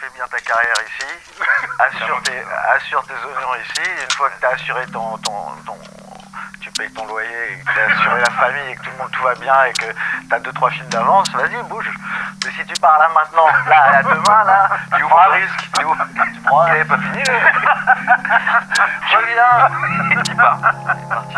fais bien ta carrière ici, assure tes, assure tes oignons ici, une fois que tu as assuré ton, ton, ton- tu payes ton loyer, et que tu as assuré la famille et que tout le monde tout va bien et que tu as deux trois films d'avance, vas-y bouge. Mais si tu pars là maintenant, là, là demain, là, tu prends un risque. Tu tu prends un Il pas fini, lui. Reviens Il part. Il est parti.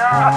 な。